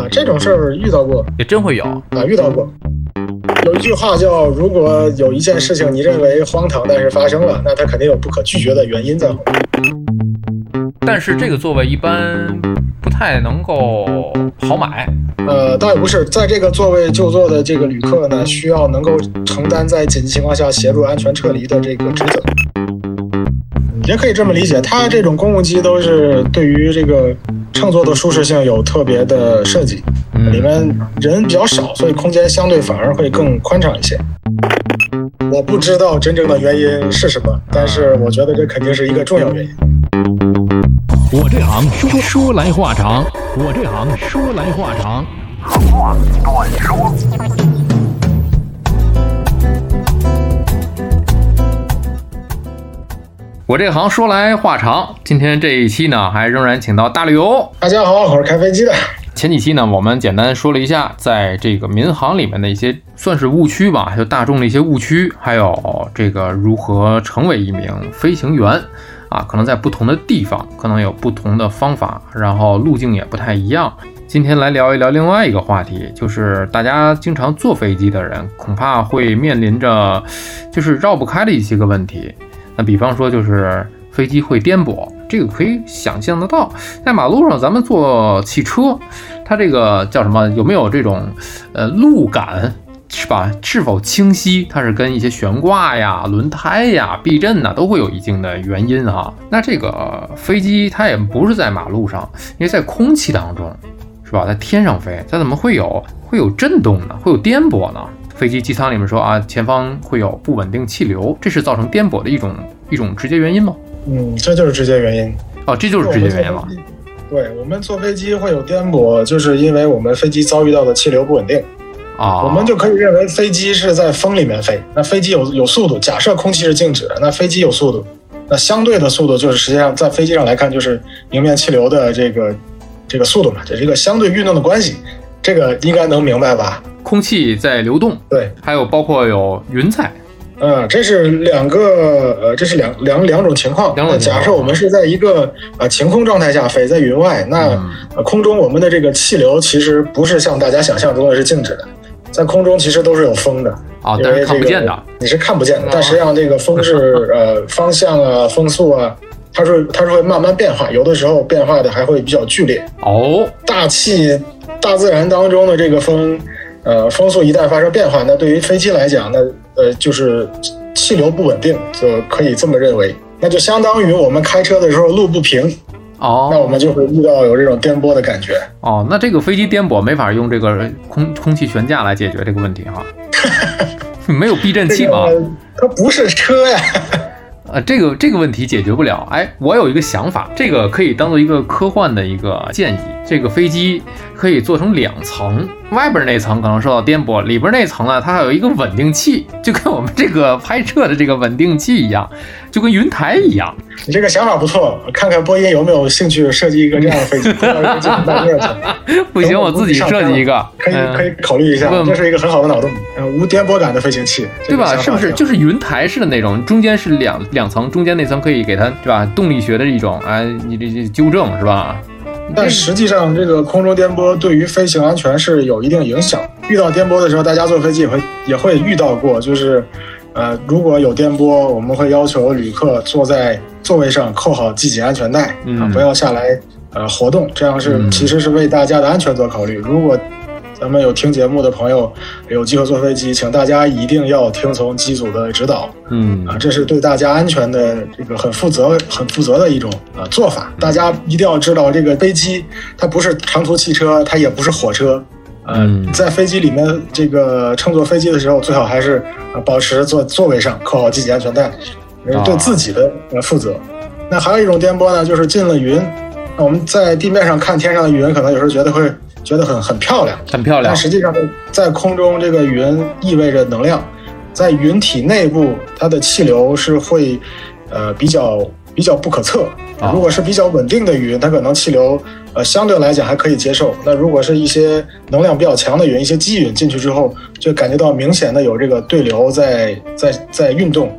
啊，这种事儿遇到过也真会有。啊，遇到过。有一句话叫：如果有一件事情你认为荒唐，但是发生了，那它肯定有不可拒绝的原因在后面。但是这个座位一般不太能够好买。呃，倒也不是，在这个座位就座的这个旅客呢，需要能够承担在紧急情况下协助安全撤离的这个职责。也可以这么理解，它这种公务机都是对于这个乘坐的舒适性有特别的设计，里面人比较少，所以空间相对反而会更宽敞一些。我不知道真正的原因是什么，但是我觉得这肯定是一个重要原因。我这行说说来话长，我这行说来话长。话短说。我这行说来话长，今天这一期呢，还仍然请到大旅游。大家好，我是开飞机的。前几期呢，我们简单说了一下，在这个民航里面的一些算是误区吧，就大众的一些误区，还有这个如何成为一名飞行员啊，可能在不同的地方，可能有不同的方法，然后路径也不太一样。今天来聊一聊另外一个话题，就是大家经常坐飞机的人，恐怕会面临着就是绕不开的一些个问题。那比方说，就是飞机会颠簸，这个可以想象得到。在马路上，咱们坐汽车，它这个叫什么？有没有这种呃路感，是吧？是否清晰？它是跟一些悬挂呀、轮胎呀、避震呐，都会有一定的原因啊。那这个飞机它也不是在马路上，因为在空气当中，是吧？在天上飞，它怎么会有会有震动呢？会有颠簸呢？飞机机舱里面说啊，前方会有不稳定气流，这是造成颠簸的一种一种直接原因吗？嗯，这就是直接原因。哦，这就是直接原因了。对我们坐飞机会有颠簸，就是因为我们飞机遭遇到的气流不稳定。啊，我们就可以认为飞机是在风里面飞。那飞机有有速度，假设空气是静止的，那飞机有速度，那相对的速度就是实际上在飞机上来看，就是迎面气流的这个这个速度嘛，这是一个相对运动的关系。这个应该能明白吧？空气在流动，对，还有包括有云彩，嗯，这是两个，呃，这是两两两种情况。两假设我们是在一个呃晴空状态下飞在云外，那空中我们的这个气流其实不是像大家想象中的是静止的，在空中其实都是有风的啊，但是看不见的，你是看不见的。但实际上这个风是 呃方向啊、风速啊，它是它是会慢慢变化，有的时候变化的还会比较剧烈。哦，大气大自然当中的这个风。呃，风速一旦发生变化，那对于飞机来讲，那呃就是气流不稳定，就可以这么认为。那就相当于我们开车的时候路不平，哦，那我们就会遇到有这种颠簸的感觉。哦，那这个飞机颠簸没法用这个空空气悬架来解决这个问题哈，没有避震器吗？它不是车呀。呃，这个这个问题解决不了。哎，我有一个想法，这个可以当做一个科幻的一个建议。这个飞机可以做成两层，外边那层可能受到颠簸，里边那层呢，它还有一个稳定器，就跟我们这个拍摄的这个稳定器一样，就跟云台一样。你这个想法不错，看看波音有没有兴趣设计一个这样的飞机。不行，我自己设计一个，可以可以考虑一下，这是一个很好的脑洞。呃，无颠簸感的飞行器，对吧？是不是就是云台式的那种，中间是两两层，中间那层可以给它，对吧？动力学的一种，哎，你这这纠正是吧？但实际上，这个空中颠簸对于飞行安全是有一定影响。遇到颠簸的时候，大家坐飞机也会也会遇到过，就是，呃，如果有颠簸，我们会要求旅客坐在座位上扣好系紧安全带，啊，不要下来，呃，活动。这样是其实是为大家的安全做考虑。如果咱们有听节目的朋友，有机会坐飞机，请大家一定要听从机组的指导。嗯啊，这是对大家安全的这个很负责、很负责的一种啊做法。大家一定要知道，这个飞机它不是长途汽车，它也不是火车。嗯，在飞机里面这个乘坐飞机的时候，最好还是保持坐座位上扣好系紧安全带，对自己的呃负责。那还有一种颠簸呢，就是进了云。那我们在地面上看天上的云，可能有时候觉得会。觉得很很漂亮，很漂亮。但实际上，在空中这个云意味着能量，在云体内部，它的气流是会，呃，比较比较不可测。如果是比较稳定的云，它可能气流，呃，相对来讲还可以接受。那如果是一些能量比较强的云，一些积云进去之后，就感觉到明显的有这个对流在在在运动。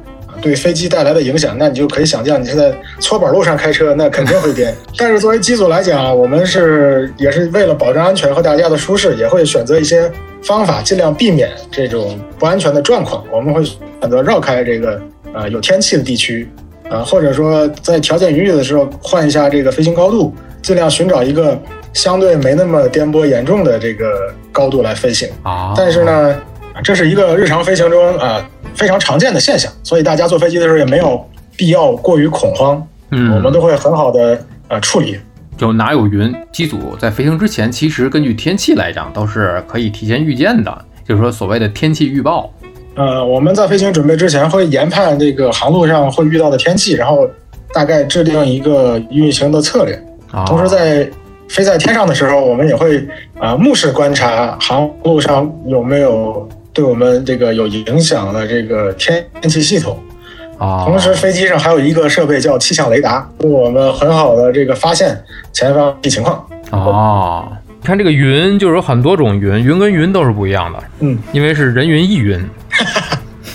对飞机带来的影响，那你就可以想象，你是在搓板路上开车，那肯定会颠。但是作为机组来讲，我们是也是为了保证安全和大家的舒适，也会选择一些方法，尽量避免这种不安全的状况。我们会选择绕开这个呃有天气的地区，啊，或者说在条件允许的时候换一下这个飞行高度，尽量寻找一个相对没那么颠簸严重的这个高度来飞行。啊，但是呢，这是一个日常飞行中啊、非常常见的现象，所以大家坐飞机的时候也没有必要过于恐慌，嗯，我们都会很好的呃处理。就哪有云，机组在飞行之前，其实根据天气来讲，都是可以提前预见的，就是说所谓的天气预报。呃，我们在飞行准备之前会研判这个航路上会遇到的天气，然后大概制定一个运行的策略。啊，同时在飞在天上的时候，我们也会啊、呃目视观察航路上有没有对我们这个有影响的这个天天气系统。啊，同时，飞机上还有一个设备叫气象雷达，我们很好的这个发现前方的情况。啊，你看这个云就是有很多种云，云跟云都是不一样的，嗯，因为是人云亦云。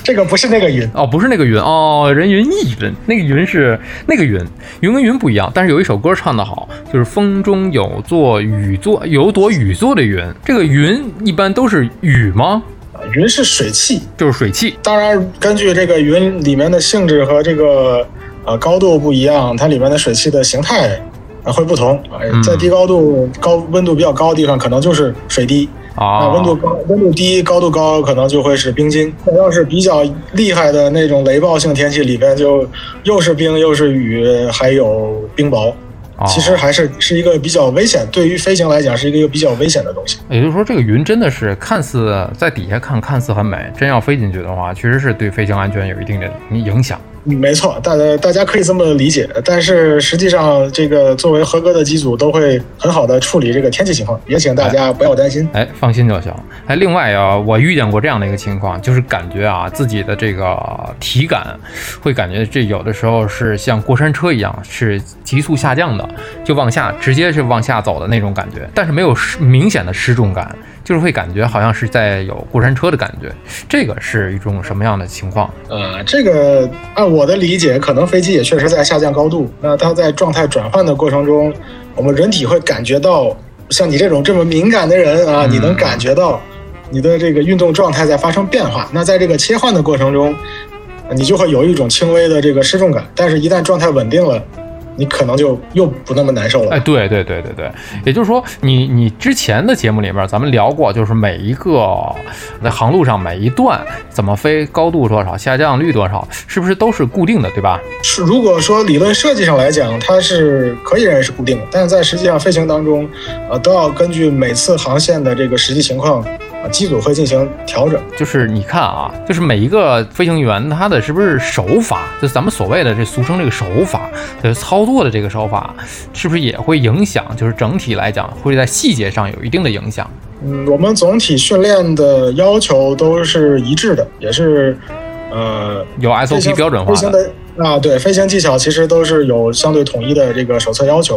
这个不是那个云，哦，不是那个云哦，人云亦云，那个云是那个云，云跟云不一样。但是有一首歌唱得好，就是风中有座雨座，有朵雨做的云。这个云一般都是雨吗？啊云是水汽。就是水汽当然，根据这个云里面的性质和这个呃高度不一样，它里面的水汽的形态啊会不同。在低高度、高温度比较高的地方，可能就是水滴。那啊，温度高、温度低、高度高，可能就会是冰晶。要是比较厉害的那种雷暴性天气，里边就又是冰又是雨，还有冰雹。哦其实还是是一个比较危险，对于飞行来讲是一个比较危险的东西。也就是说，这个云真的是看似在底下看看似很美，真要飞进去的话，确实是对飞行安全有一定的影响。嗯没错，大家大家可以这么理解，但是实际上，这个作为合格的机组都会很好的处理这个天气情况，也请大家不要担心。哎，放心就行。哎，另外啊，我遇见过这样的一个情况，就是感觉啊，自己的这个体感会感觉这有的时候是像过山车一样，是急速下降的，就往下直接是往下走的那种感觉，但是没有失明显的失重感，就是会感觉好像是在有过山车的感觉。这个是一种什么样的情况？呃，这个按我的理解，可能飞机也确实在下降高度。那它在状态转换的过程中，我们人体会感觉到，像你这种这么敏感的人啊，嗯你能感觉到你的这个运动状态在发生变化。那在这个切换的过程中，你就会有一种轻微的这个失重感。但是，一旦状态稳定了，你可能就又不那么难受了。哎，对对对对对，也就是说，你你之前的节目里面咱们聊过，就是每一个在航路上每一段怎么飞，高度多少，下降率多少，是不是都是固定的，对吧？是，如果说理论设计上来讲，它是可以认为是固定的，但是在实际上飞行当中，呃，都要根据每次航线的这个实际情况，啊，机组会进行调整。就是你看啊，就是每一个飞行员他的是不是手法，就是咱们所谓的这俗称这个手法，就是操作的这个手法，是不是也会影响？就是整体来讲，会在细节上有一定的影响。嗯，我们总体训练的要求都是一致的，也是，呃，有 SOP 标准化飞行的。的啊，对，飞行技巧其实都是有相对统一的这个手册要求，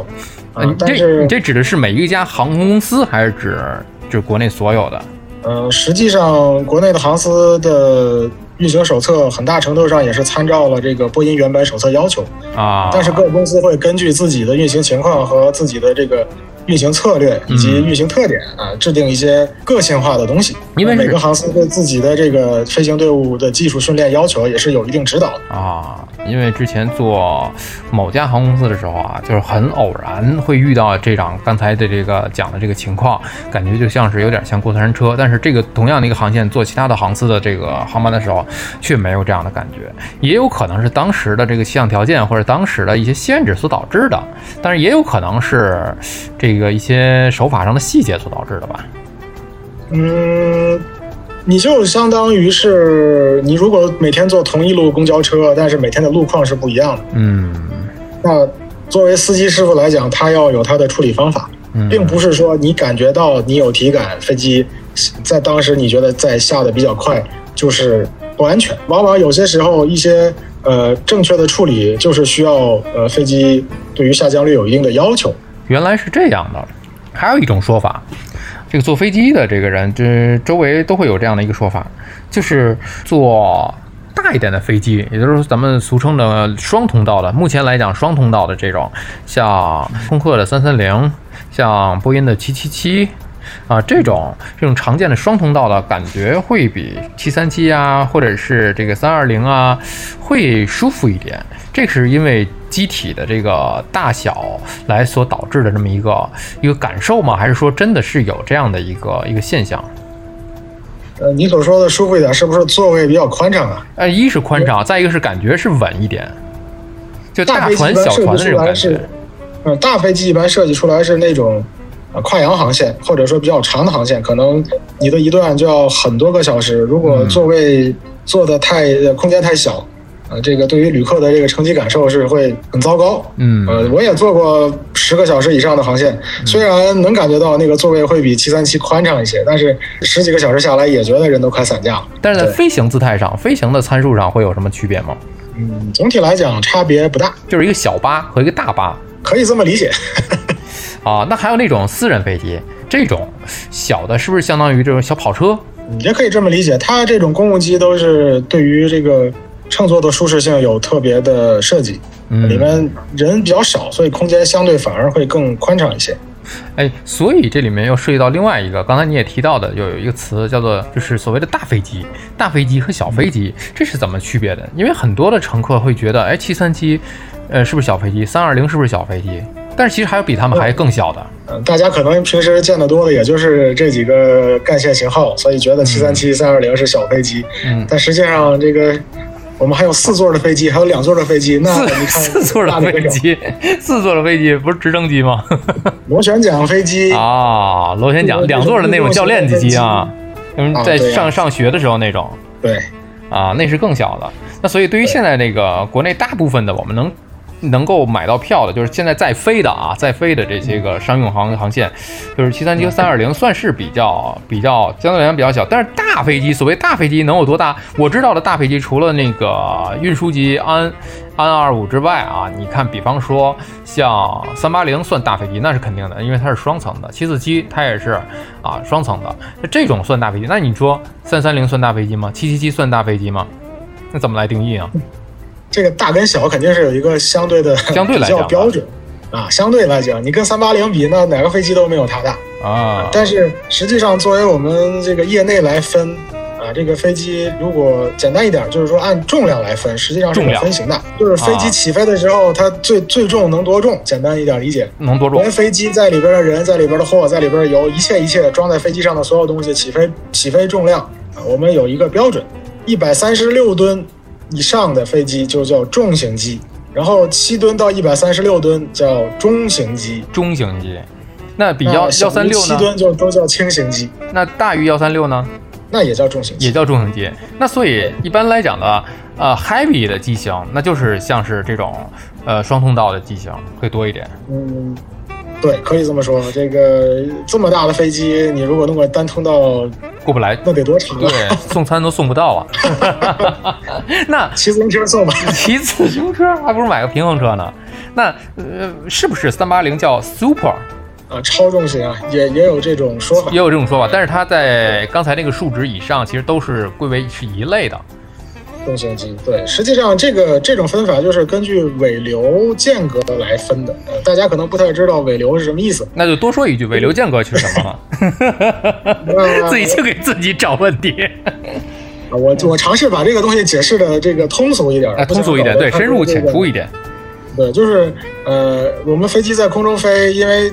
啊、呃你这但是你这指的是每一家航空公司，还是指指国内所有的？呃，实际上，国内的航司的运行手册很大程度上也是参照了这个波音原版手册要求，啊，但是各公司会根据自己的运行情况和自己的这个运行策略以及运行特点啊，制定一些个性化的东西。因为每个航司对自己的这个飞行队伍的技术训练要求也是有一定指导的。啊，因为之前做某家航空公司的时候啊，就是很偶然会遇到这种刚才的这个讲的这个情况，感觉就像是有点像过山车。但是这个同样的一个航线做其他的航司的这个航班的时候，却没有这样的感觉。也有可能是当时的这个气象条件或者当时的一些限制所导致的，但是也有可能是这个一些手法上的细节所导致的吧。嗯，你就相当于是你如果每天坐同一路公交车，但是每天的路况是不一样的，嗯那作为司机师傅来讲，他要有他的处理方法。嗯，并不是说你感觉到你有体感，飞机在当时你觉得在下的比较快就是不安全。往往有些时候一些呃正确的处理就是需要呃飞机对于下降率有一定的要求。原来是这样的。还有一种说法，这个坐飞机的这个人，这周围都会有这样的一个说法，就是坐大一点的飞机，也就是咱们俗称的双通道的，目前来讲双通道的这种，像空客的三三零，像波音的七七七。啊，这种这种常见的双通道的感觉会比七三七啊，或者是这个三二零啊，会舒服一点。这是因为机体的这个大小来所导致的这么一个一个感受吗？还是说真的是有这样的一个一个现象？呃，你所说的舒服一点，是不是座位比较宽敞啊？呃，一是宽敞，再一个是感觉是稳一点，就大飞船小船的那种感觉。，嗯，大飞机一般设计出来是那种。呃，跨洋航线或者说比较长的航线，可能你的一段就要很多个小时。如果嗯座位坐的太呃空间太小，呃，这个对于旅客的这个乘机感受是会很糟糕。嗯呃，我也坐过十个小时以上的航线，虽然能感觉到那个座位会比七三七宽敞一些，但是十几个小时下来也觉得人都快散架了。但是在飞行姿态上，飞行的参数上会有什么区别吗？嗯，总体来讲差别不大，就是一个小巴和一个大巴可以这么理解。啊。那还有那种私人飞机，这种小的，是不是相当于这种小跑车？也可以这么理解，它这种公务机都是对于这个乘坐的舒适性有特别的设计，嗯里面人比较少，所以空间相对反而会更宽敞一些。哎，所以这里面又涉及到另外一个，刚才你也提到的，有有一个词叫做就是所谓的大飞机，大飞机和小飞机，这是怎么区别的？因为很多的乘客会觉得，哎，七三七，呃，是不是小飞机？三二零是不是小飞机？但是其实还有比他们还更小的。嗯，大家可能平时见得多的也就是这几个干线型号，所以觉得七三七、三二零是小飞机，嗯，但实际上这个我们还有四座的飞机，还有两座的飞机，那你看 四座的飞机，四座的飞机不是直升机吗？螺旋桨飞机。啊，螺旋桨，两座的那种教练机。啊，嗯，在上上学的时候那种。对，啊，那是更小的。那所以对于现在这个国内大部分的我们能能够买到票的，就是现在在飞的啊，在飞的这些个商用航航线，就是七三七和三二零，算是比较比较相对来讲比较小。但是大飞机，所谓大飞机能有多大？我知道的大飞机，除了那个运输机安安二五之外啊，你看，比方说像三八零算大飞机，那是肯定的，因为它是双层的。七四七它也是啊双层的，那这种算大飞机。那你说三三零算大飞机吗？七七七算大飞机吗？那怎么来定义啊？这个大跟小肯定是有一个相对的比相对来讲标准啊。相对来讲，你跟三八零比，那哪个飞机都没有它大。啊，但是实际上，作为我们这个业内来分啊，这个飞机如果简单一点，就是说按重量来分，实际上是有分型的。就是飞啊机起飞的时候，它最最重能多重？简单一点理解，能多重连？飞机在里边的人、在里边的货、在里边的油，一切一切装在飞机上的所有东西，起飞起飞重量啊，我们有一个标准，一百三十六吨以上的飞机就叫重型机，然后七吨到一百三十六吨叫中型机，中型机。那比幺那小于幺三六呢？七吨就都叫轻型机，那大于幺三六呢？那也叫重型机。也叫重型机。那所以一般来讲的，呃，heavy 的机型，那就是像是这种呃双通道的机型会多一点。嗯，对，可以这么说。这个这么大的飞机，你如果弄个单通道，过不来，那得多长啊？对，送餐都送不到啊。那骑自行车送吧。骑自行车还不如买个平衡车呢。那呃，是不是三八零叫 super？啊，超重型啊，也也有这种说法也。有这种说法，但是它在刚才那个数值以上，其实都是归为是一类的。重型机对，实际上这个这种分法就是根据尾流间隔来分的。呃，大家可能不太知道尾流是什么意思。那就多说一句，尾流间隔是什么了？那自己就给自己找问题。啊我我尝试把这个东西解释的这个通俗一点，啊，通俗一点，对，深入浅出一点。对，就是呃，我们飞机在空中飞，因为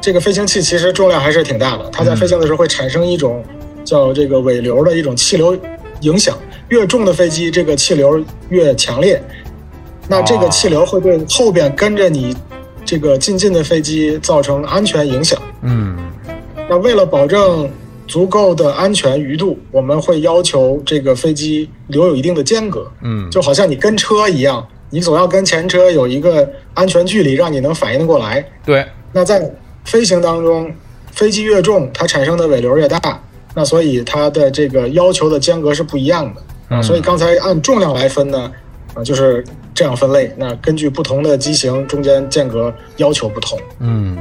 这个飞行器其实重量还是挺大的，它在飞行的时候会产生一种叫这个尾流的一种气流影响，越重的飞机这个气流越强烈，那这个气流会对后边跟着你这个进近的飞机造成安全影响。嗯那为了保证足够的安全余度，我们会要求这个飞机留有一定的间隔。嗯，就好像你跟车一样，你总要跟前车有一个安全距离，让你能反应得过来。对，那在飞行当中，飞机越重，它产生的尾流越大，那所以它的这个要求的间隔是不一样的。嗯所以刚才按重量来分呢，啊，就是这样分类。那根据不同的机型，中间间隔要求不同。嗯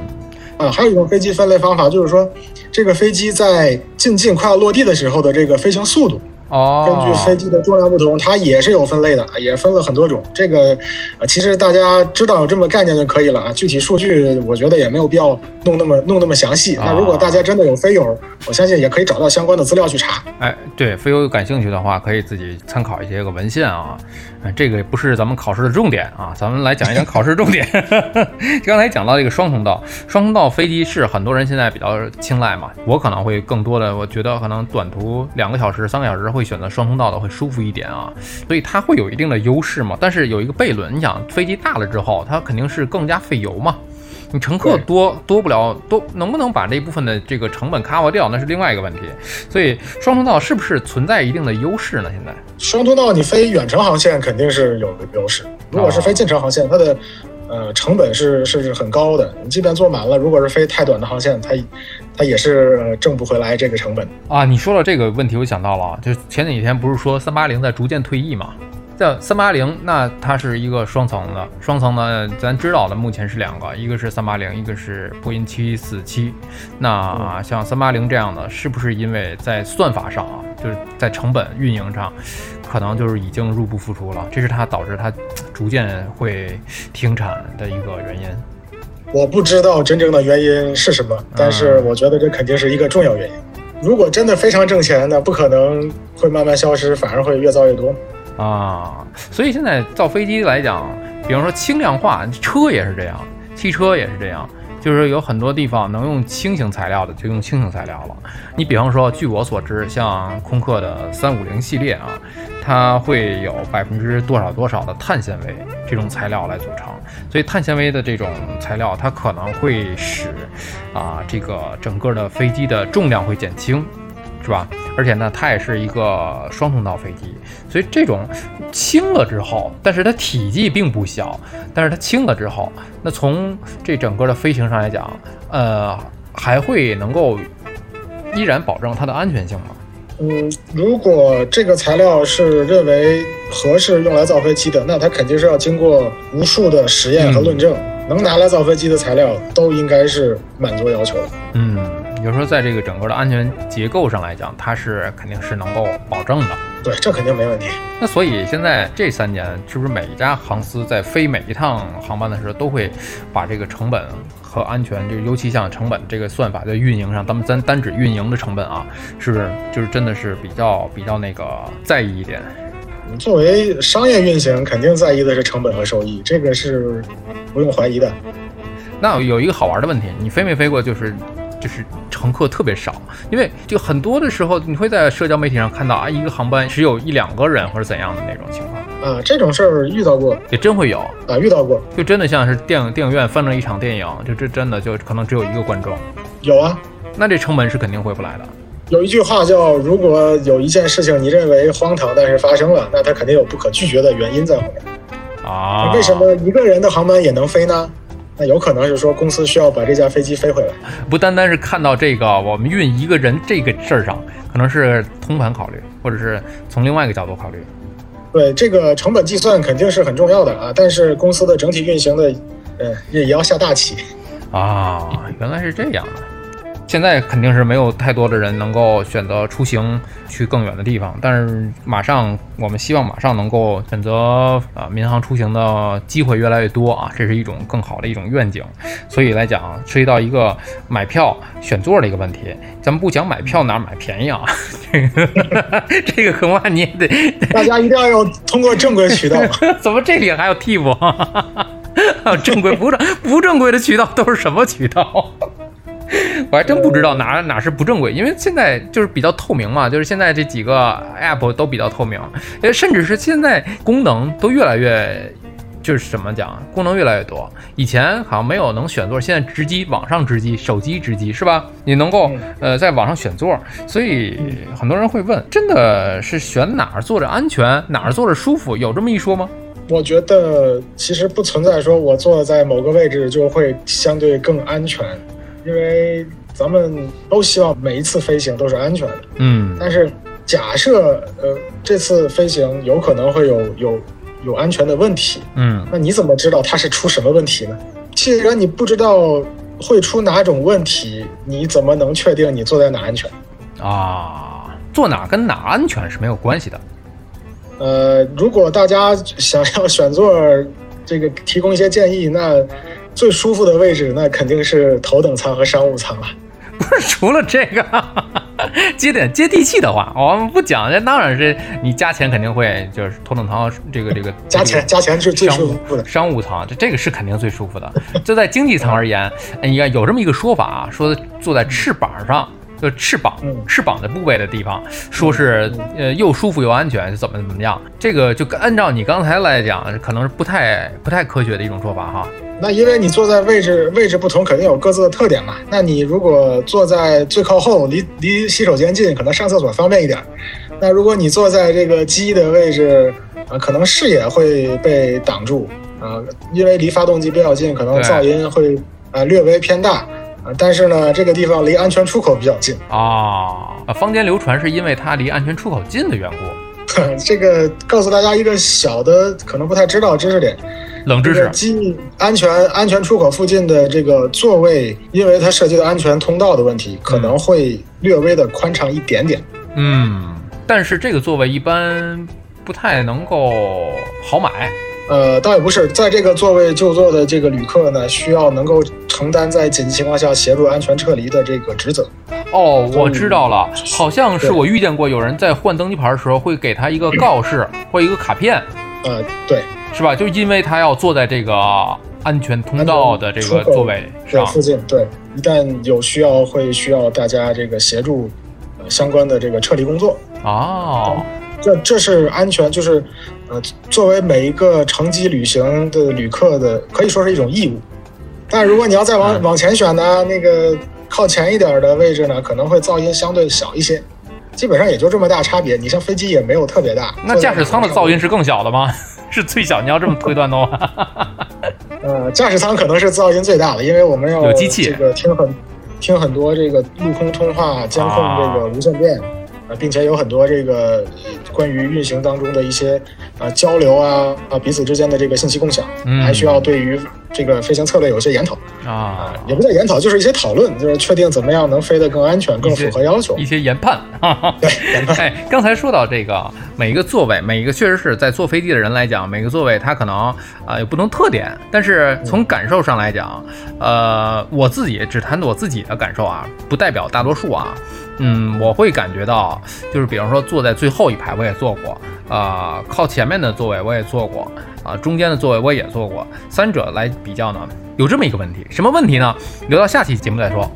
啊，还有一种飞机分类方法，就是说，这个飞机在进近快要落地的时候的这个飞行速度，哦，根据飞机的重量不同，它也是有分类的，也分了很多种。这个，呃，其实大家知道有这么概念就可以了啊。具体数据，我觉得也没有必要弄那么弄那么详细。那如果大家真的有飞友，我相信也可以找到相关的资料去查。哎，对，飞友感兴趣的话，可以自己参考一些个文献啊。这个不是咱们考试的重点啊，咱们来讲一讲考试重点。刚才讲到这个双通道，双通道飞机是很多人现在比较青睐嘛。我可能会更多的，我觉得可能短途两个小时、三个小时会选择双通道的会舒服一点啊，所以它会有一定的优势嘛。但是有一个悖论，你想飞机大了之后，它肯定是更加费油嘛。你乘客多多不了，多能不能把这一部分的这个成本 cover 掉，那是另外一个问题。所以双通道是不是存在一定的优势呢？现在双通道你飞远程航线肯定是有优势，如果是飞近程航线，它的呃成本是是很高的。你即便坐满了，如果是飞太短的航线，它它也是挣不回来这个成本啊。你说到这个问题，我想到了，就前几天不是说三八零在逐渐退役嘛？像三八零，那它是一个双层的，双层呢，咱知道的目前是两个，一个是三八零，一个是波音七四七。那像三八零这样的，是不是因为在算法上啊，就是在成本运营上，可能就是已经入不敷出了？这是它导致它逐渐会停产的一个原因。我不知道真正的原因是什么，但是我觉得这肯定是一个重要原因。如果真的非常挣钱，那不可能会慢慢消失，反而会越造越多。啊，所以现在造飞机来讲，比方说轻量化，车也是这样，汽车也是这样，就是有很多地方能用轻型材料的就用轻型材料了。你比方说，据我所知，像空客的三五零系列啊，它会有百分之多少多少的碳纤维这种材料来组成，所以碳纤维的这种材料，它可能会使啊这个整个的飞机的重量会减轻。是吧？而且呢，它也是一个双通道飞机，所以这种轻了之后，但是它体积并不小，但是它轻了之后，那从这整个的飞行上来讲，呃，还会能够依然保证它的安全性吗？嗯，如果这个材料是认为合适用来造飞机的，那它肯定是要经过无数的实验和论证，能拿来造飞机的材料都应该是满足要求的。嗯。比如说，在这个整个的安全结构上来讲，它是肯定是能够保证的。对，这肯定没问题。那所以现在这三年，是不是每一家航司在飞每一趟航班的时候，都会把这个成本和安全，就尤其像成本这个算法在运营上，咱们咱单指运营的成本啊，是不是就是真的是比较比较那个在意一点？作为商业运行，肯定在意的是成本和收益，这个是不用怀疑的。那有一个好玩的问题，你飞没飞过？就是。就是乘客特别少，因为就很多的时候，你会在社交媒体上看到啊，一个航班只有一两个人或者怎样的那种情况啊，这种事儿遇到过，也真会有啊，遇到过，就真的像是电影电影院放了一场电影，就这真的就可能只有一个观众，有啊，那这成本是肯定回不来的。有一句话叫，如果有一件事情你认为荒唐，但是发生了，那它肯定有不可拒绝的原因在后面啊。为什么一个人的航班也能飞呢？那有可能是说公司需要把这架飞机飞回来，不单单是看到这个我们运一个人这个事儿上，可能是通盘考虑，或者是从另外一个角度考虑。对这个成本计算肯定是很重要的啊，但是公司的整体运行的，呃，也也要下大棋。啊，原来是这样的。现在肯定是没有太多的人能够选择出行去更远的地方，但是马上我们希望马上能够选择啊民航出行的机会越来越多啊，这是一种更好的一种愿景。所以来讲，涉及到一个买票选座的一个问题，咱们不讲买票哪买便宜啊，这个这个恐怕你也得大家一定要用通过正规渠道。怎么这里还有替补？正规不正不正规的渠道都是什么渠道？我还真不知道哪哪是不正规，因为现在就是比较透明嘛，就是现在这几个 app 都比较透明，呃，甚至是现在功能都越来越，就是怎么讲，功能越来越多。以前好像没有能选座，现在直机网上直机，手机直机是吧？你能够呃在网上选座，所以很多人会问，真的是选哪儿坐着安全，哪儿坐着舒服，有这么一说吗？我觉得其实不存在说我坐在某个位置就会相对更安全。因为咱们都希望每一次飞行都是安全的，嗯，但是假设呃这次飞行有可能会有有有安全的问题，嗯，那你怎么知道它是出什么问题呢？既然你不知道会出哪种问题，你怎么能确定你坐在哪安全？啊，坐哪儿跟哪安全是没有关系的。呃，如果大家想要选座，这个提供一些建议，那最舒服的位置，那肯定是头等舱和商务舱了。不是除了这个，接点接地气的话，我们不讲。这当然是你加钱肯定会就是头等舱这个这个加钱加钱是最舒服的商务舱，这这个是肯定最舒服的。就在经济舱而言，你看有这么一个说法啊，说坐在翅膀上。就翅膀，翅膀的部位的地方，说是呃又舒服又安全，是怎么怎么样？这个就按照你刚才来讲，可能是不太不太科学的一种说法哈。那因为你坐在位置位置不同，肯定有各自的特点嘛。那你如果坐在最靠后，离离洗手间近，可能上厕所方便一点。那如果你坐在这个机的位置，啊，可能视野会被挡住啊，因为离发动机比较近，可能噪音会啊略微偏大。但是呢，这个地方离安全出口比较近啊。坊间流传是因为它离安全出口近的缘故。这个告诉大家一个小的可能不太知道知识点，冷知识。机安全安全出口附近的这个座位，因为它涉及到安全通道的问题，可能会略微的宽敞一点点。嗯，但是这个座位一般不太能够好买。呃，倒也不是，在这个座位就座的这个旅客呢，需要能够承担在紧急情况下协助安全撤离的这个职责。哦，我知道了，好像是我遇见过有人在换登机牌的时候会给他一个告示或一个卡片。呃，对，是吧？就因为他要坐在这个安全通道的这个座位上附近，对，一旦有需要会需要大家这个协助相关的这个撤离工作。哦。这这是安全，就是，呃，作为每一个乘机旅行的旅客的，可以说是一种义务。但如果你要再往往前选呢，那个靠前一点的位置呢，可能会噪音相对小一些，基本上也就这么大差别。你像飞机也没有特别大。那驾驶舱的噪音是更小的吗？是最小？你要这么推断的话，呃，驾驶舱可能是噪音最大的，因为我们要有机器，这个听很听很多这个陆空通话监控这个无线电。啊，并且有很多这个关于运行当中的一些啊交流啊啊彼此之间的这个信息共享，还需要对于这个飞行策略有些研讨啊，也不叫研讨，就是一些讨论，就是确定怎么样能飞得更安全、更符合要求，一些研判。对，研判。哎，刚才说到这个每一个座位，每一个确实是在坐飞机的人来讲，每个座位它可能啊有不同特点，但是从感受上来讲，呃，我自己只谈我自己的感受啊，不代表大多数啊。嗯，我会感觉到，就是比方说坐在最后一排，我也坐过，啊，靠前面的座位我也坐过，啊，中间的座位我也坐过，三者来比较呢，有这么一个问题，什么问题呢？留到下期节目再说。